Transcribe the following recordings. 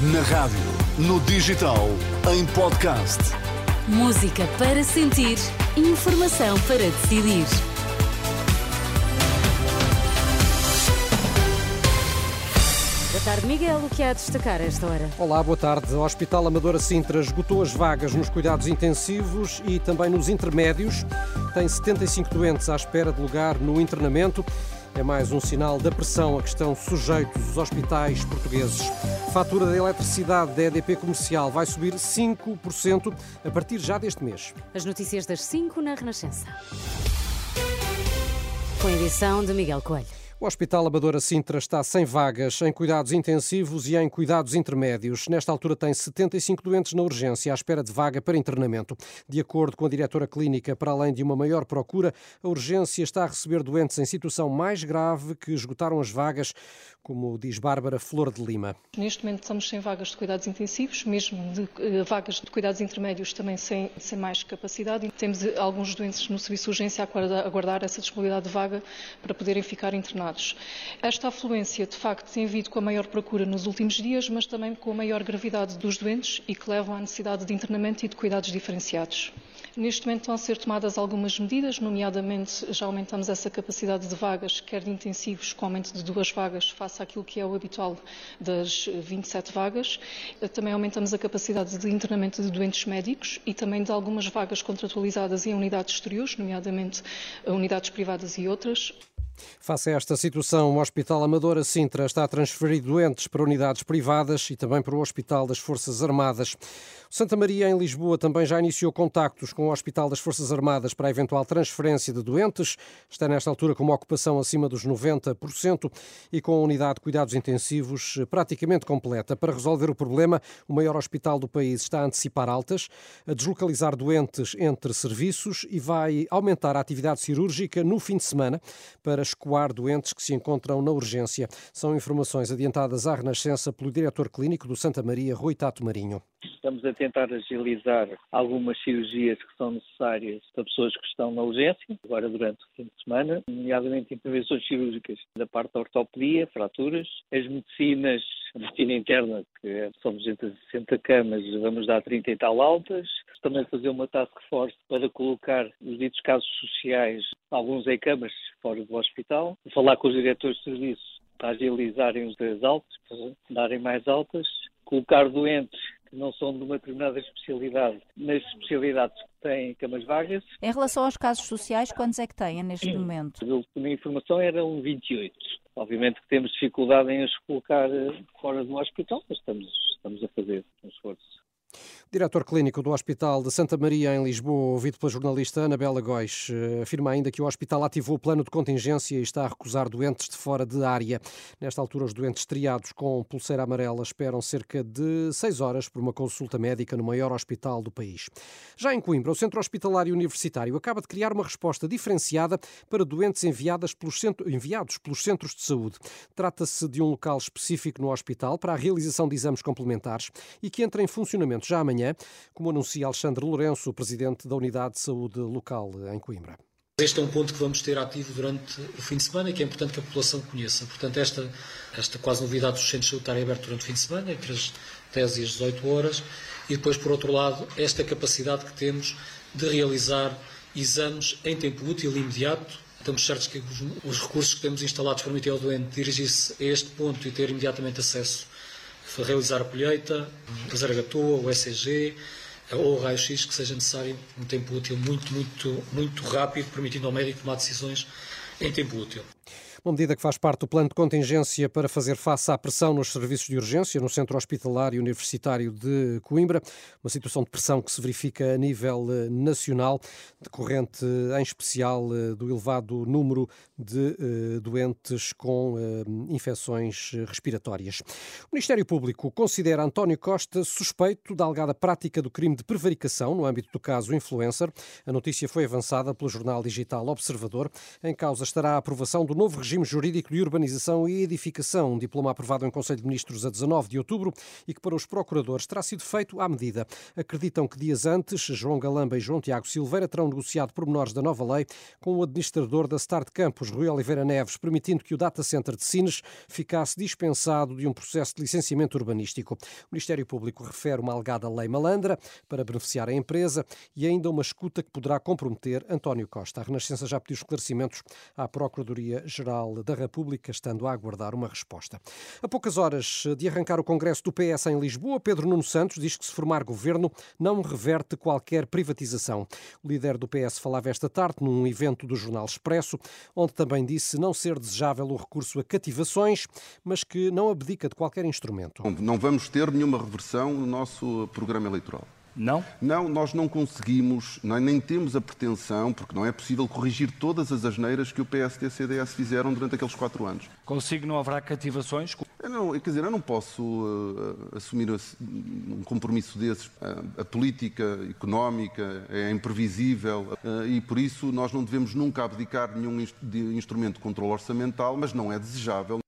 Na rádio, no digital, em podcast. Música para sentir, informação para decidir. Boa tarde, Miguel. O que há a destacar a esta hora? Olá, boa tarde. O Hospital Amadora Sintra esgotou as vagas nos cuidados intensivos e também nos intermédios. Tem 75 doentes à espera de lugar no internamento. É mais um sinal da pressão a que estão sujeitos os hospitais portugueses. Fatura da eletricidade da EDP Comercial vai subir 5% a partir já deste mês. As notícias das 5 na Renascença. Com a edição de Miguel Coelho. O Hospital Amadora Sintra está sem vagas em cuidados intensivos e em cuidados intermédios. Nesta altura tem 75 doentes na urgência à espera de vaga para internamento. De acordo com a diretora clínica, para além de uma maior procura, a urgência está a receber doentes em situação mais grave que esgotaram as vagas, como diz Bárbara Flor de Lima. Neste momento estamos sem vagas de cuidados intensivos, mesmo de uh, vagas de cuidados intermédios também sem, sem mais capacidade. Temos uh, alguns doentes no serviço de urgência a aguardar essa disponibilidade de vaga para poderem ficar internados. Esta afluência, de facto, tem havido com a maior procura nos últimos dias, mas também com a maior gravidade dos doentes e que levam à necessidade de internamento e de cuidados diferenciados. Neste momento estão a ser tomadas algumas medidas, nomeadamente já aumentamos essa capacidade de vagas, quer de intensivos, com aumento de duas vagas, face àquilo que é o habitual das 27 vagas. Também aumentamos a capacidade de internamento de doentes médicos e também de algumas vagas contratualizadas em unidades exteriores, nomeadamente unidades privadas e outras. Face a esta situação, o Hospital Amadora Sintra está a transferir doentes para unidades privadas e também para o Hospital das Forças Armadas. Santa Maria, em Lisboa, também já iniciou contactos com o Hospital das Forças Armadas para a eventual transferência de doentes. Está nesta altura com uma ocupação acima dos 90% e com a unidade de cuidados intensivos praticamente completa. Para resolver o problema, o maior hospital do país está a antecipar altas, a deslocalizar doentes entre serviços e vai aumentar a atividade cirúrgica no fim de semana para escoar doentes que se encontram na urgência. São informações adiantadas à Renascença pelo diretor clínico do Santa Maria, Rui Tato Marinho. Estamos a tentar agilizar algumas cirurgias que são necessárias para pessoas que estão na urgência, agora durante o fim de semana, nomeadamente intervenções cirúrgicas da parte da ortopedia, fraturas, as medicinas, a medicina interna, que são 260 camas, vamos dar 30 e tal altas, também fazer uma task force para colocar os ditos casos sociais, alguns em camas fora do hospital, falar com os diretores de serviço para agilizarem os altas, para darem mais altas, colocar doentes que não são de uma determinada especialidade, nas especialidades que têm camas vagas. Em relação aos casos sociais, quantos é que têm neste momento? A minha informação eram 28. Obviamente que temos dificuldade em os colocar eh, fora do hospital, mas estamos, estamos a fazer um esforço. Diretor clínico do Hospital de Santa Maria, em Lisboa, ouvido pela jornalista Anabela Góis, eh, afirma ainda que o hospital ativou o plano de contingência e está a recusar doentes de fora de área. Nesta altura, os doentes triados com pulseira amarela esperam cerca de seis horas por uma consulta médica no maior hospital do país. Já em Coimbra, o Centro Hospitalário Universitário acaba de criar uma resposta diferenciada para doentes pelos centro, enviados pelos centros de saúde. Trata-se de um local específico no hospital para a realização de exames complementares e que entra em funcionamento já amanhã manhã, como anuncia Alexandre Lourenço, presidente da Unidade de Saúde Local em Coimbra. Este é um ponto que vamos ter ativo durante o fim de semana e que é importante que a população conheça. Portanto, esta, esta quase novidade dos centros de saúde estarem abertos durante o fim de semana, entre as 10 e as 18 horas, e depois, por outro lado, esta capacidade que temos de realizar exames em tempo útil e imediato. Estamos certos que os recursos que temos instalados permitem ao doente dirigir-se a este ponto e ter imediatamente acesso realizar a colheita, fazer a gatua, o ECG ou o raio-x que seja necessário um tempo útil muito, muito, muito rápido, permitindo ao médico tomar decisões em tempo útil. Uma medida que faz parte do plano de contingência para fazer face à pressão nos serviços de urgência no Centro Hospitalar e Universitário de Coimbra. Uma situação de pressão que se verifica a nível eh, nacional, decorrente em especial eh, do elevado número de doentes com infecções respiratórias. O Ministério Público considera António Costa suspeito da alegada prática do crime de prevaricação no âmbito do caso Influencer. A notícia foi avançada pelo jornal digital Observador. Em causa estará a aprovação do novo regime regime jurídico de urbanização e edificação, um diploma aprovado em Conselho de Ministros a 19 de outubro e que para os procuradores terá sido feito à medida. Acreditam que dias antes, João Galamba e João Tiago Silveira terão negociado pormenores da nova lei com o administrador da Start Campus, Rui Oliveira Neves, permitindo que o data center de Sines ficasse dispensado de um processo de licenciamento urbanístico. O Ministério Público refere uma alegada lei malandra para beneficiar a empresa e ainda uma escuta que poderá comprometer António Costa. A Renascença já pediu esclarecimentos à Procuradoria-Geral da República, estando a aguardar uma resposta. A poucas horas de arrancar o Congresso do PS em Lisboa, Pedro Nuno Santos diz que se formar governo não reverte qualquer privatização. O líder do PS falava esta tarde num evento do Jornal Expresso, onde também disse não ser desejável o recurso a cativações, mas que não abdica de qualquer instrumento. Não vamos ter nenhuma reversão no nosso programa eleitoral. Não? Não, nós não conseguimos, nem temos a pretensão, porque não é possível corrigir todas as asneiras que o PSD e o CDS fizeram durante aqueles quatro anos. Consigo não haverá cativações? Eu não, quer dizer, eu não posso uh, assumir um compromisso desses. Uh, a política económica é imprevisível uh, e, por isso, nós não devemos nunca abdicar de nenhum instrumento de controle orçamental, mas não é desejável.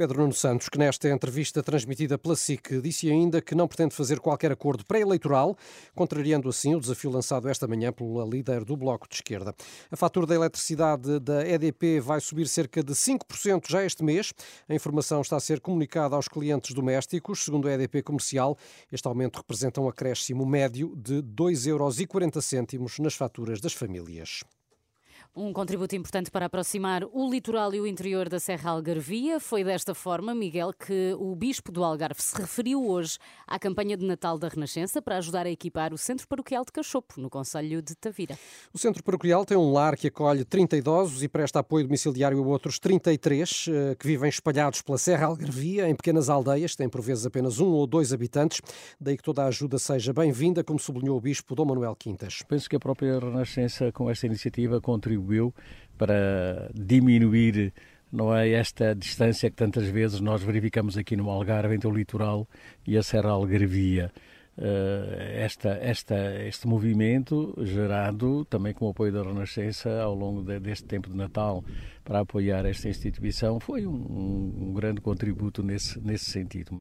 Pedro Nuno Santos, que nesta entrevista transmitida pela SIC, disse ainda que não pretende fazer qualquer acordo pré-eleitoral, contrariando assim o desafio lançado esta manhã pela líder do Bloco de Esquerda. A fatura da eletricidade da EDP vai subir cerca de 5% já este mês. A informação está a ser comunicada aos clientes domésticos. Segundo a EDP Comercial, este aumento representa um acréscimo médio de 2,40 euros nas faturas das famílias. Um contributo importante para aproximar o litoral e o interior da Serra Algarvia. Foi desta forma, Miguel, que o Bispo do Algarve se referiu hoje à campanha de Natal da Renascença para ajudar a equipar o Centro Paroquial de Cachopo, no Conselho de Tavira. O Centro Paroquial tem um lar que acolhe 30 idosos e presta apoio domiciliário a outros 33 eh, que vivem espalhados pela Serra Algarvia, em pequenas aldeias, têm por vezes apenas um ou dois habitantes. Daí que toda a ajuda seja bem-vinda, como sublinhou o Bispo Dom Manuel Quintas. Penso que a própria Renascença, com esta iniciativa, contribui para diminuir não é esta distância que tantas vezes nós verificamos aqui no Algarve entre o litoral e a Serra Algarvia. Uh, esta, esta, este movimento gerado também com o apoio da Renascença ao longo de, deste tempo de Natal para apoiar esta instituição foi um, um grande contributo nesse, nesse sentido.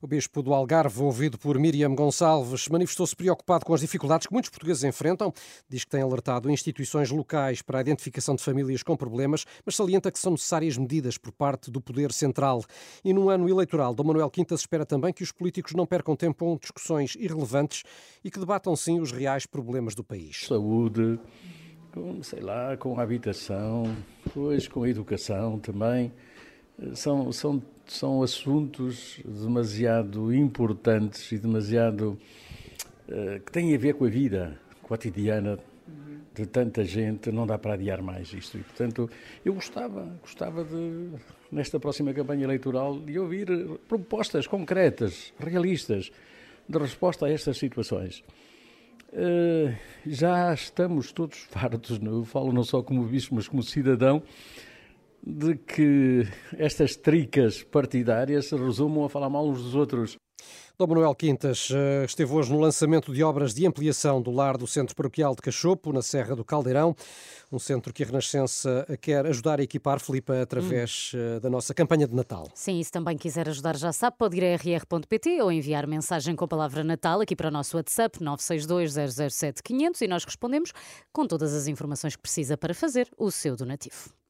O bispo do Algarve, ouvido por Miriam Gonçalves, manifestou-se preocupado com as dificuldades que muitos portugueses enfrentam. Diz que tem alertado instituições locais para a identificação de famílias com problemas, mas salienta que são necessárias medidas por parte do Poder Central. E no ano eleitoral, Dom Manuel Quintas espera também que os políticos não percam tempo com discussões irrelevantes e que debatam sim os reais problemas do país. Saúde, com, sei lá, com a habitação, depois com a educação também. São, são são assuntos demasiado importantes e demasiado uh, que têm a ver com a vida cotidiana de tanta gente, não dá para adiar mais isto. E, portanto, eu gostava, gostava de, nesta próxima campanha eleitoral, de ouvir propostas concretas, realistas, de resposta a estas situações. Uh, já estamos todos fartos, não? eu falo não só como bispo, mas como cidadão, de que estas tricas partidárias se resumam a falar mal uns dos outros. Dom Manuel Quintas eh, esteve hoje no lançamento de obras de ampliação do lar do Centro Paroquial de Cachopo, na Serra do Caldeirão, um centro que a Renascença quer ajudar a equipar, Filipe, através hum. da nossa campanha de Natal. Sim, e se também quiser ajudar, já sabe, pode ir a rr.pt ou enviar mensagem com a palavra Natal aqui para o nosso WhatsApp 962 007 500 e nós respondemos com todas as informações que precisa para fazer o seu donativo.